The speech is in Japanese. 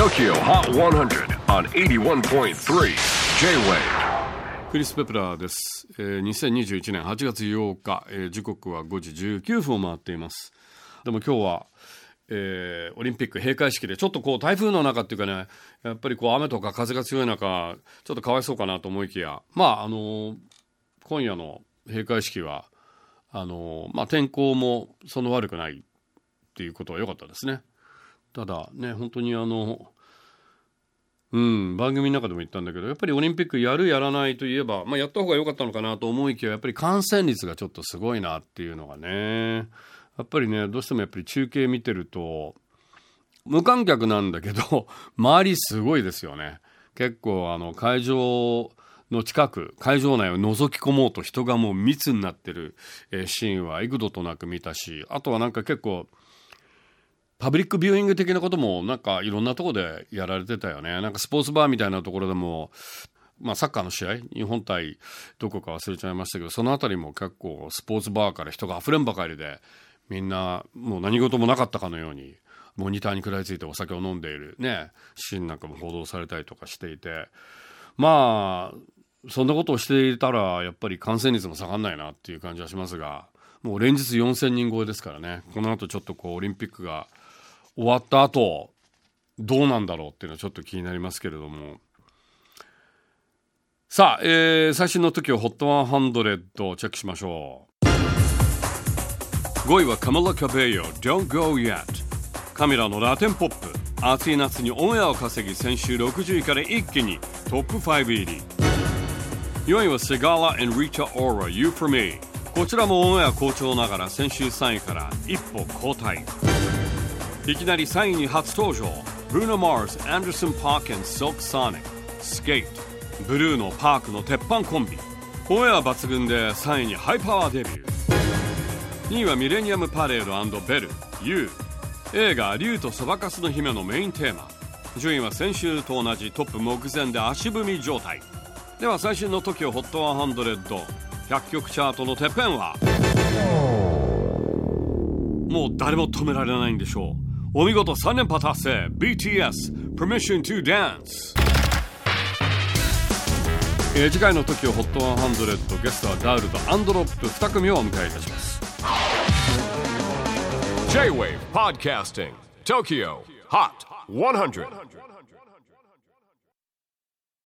TOKYO HOT 100 on 81.3 J-WAVE. クリス・ペプラーです、えー2021年8月8日、えー時刻は5時19分を回っています。でも今日は、えーオリンピック閉会式でちょっとこう台風の中っていうかねやっぱりこう雨とか風が強い中ちょっとかわいそうかなと思いきやまああのー今夜の閉会式はあのーまあ天候もそんな悪くないっていうことは良かったですね。ただね本当にあのうん、番組の中でも言ったんだけどやっぱりオリンピックやるやらないといえば、まあ、やった方が良かったのかなと思いきややっぱり感染率がちょっとすごいなっていうのがねやっぱりねどうしてもやっぱり中継見てると無観客なんだけど 周りすごいですよね。結構あの会場の近く会場内を覗き込もうと人がもう密になってる、シーンは幾度となく見たしあとはなんか結構パブリックビューイング的なこともなんかいろんなとこでやられてたよね。なんかスポーツバーみたいなところでも、まあサッカーの試合、日本対どこか忘れちゃいましたけど、そのあたりも結構スポーツバーから人が溢れんばかりで、みんなもう何事もなかったかのように、モニターに食らいついてお酒を飲んでいるね、シーンなんかも報道されたりとかしていて、まあ、そんなことをしていたら、やっぱり感染率も下がんないなっていう感じはしますが、もう連日4000人超えですからね、この後ちょっとこうオリンピックが終わった後どうなんだろうっていうのはちょっと気になりますけれども。さあ、えー最新の時を HOT100 をチェックしましょう。5位はカマラ・カベイヨ Don't Go Yet カメラのラテンポップ。暑い夏にオンエアを稼ぎ先週60位から一気にトップ5入り。4位はセガーラ and Rita Ora You For Me こちらもオンエア好調ながら先週3位から一歩後退。いきなり3位に初登場。Bruno Mars, Anderson Park and Silk Sonic. Skate. ブルーのパークの鉄板コンビ。オンエア抜群で3位にハイパワーデビュー。2位はミレニアムパレードベル。U 映画「竜とそばかすの姫」のメインテーマ。順位は先週と同じトップ目前で足踏み状態。では最新の TOKIOHOT100100 曲チャートのてっぺんは。もう誰も止められないんでしょう。お見事3連覇達成 BTS Permission to Dance えー次回の TOKIOHOT100 ゲストはダウルとアンドロップ2組をお迎えいたします J-WAVE PODCASTING TOKIOHOT100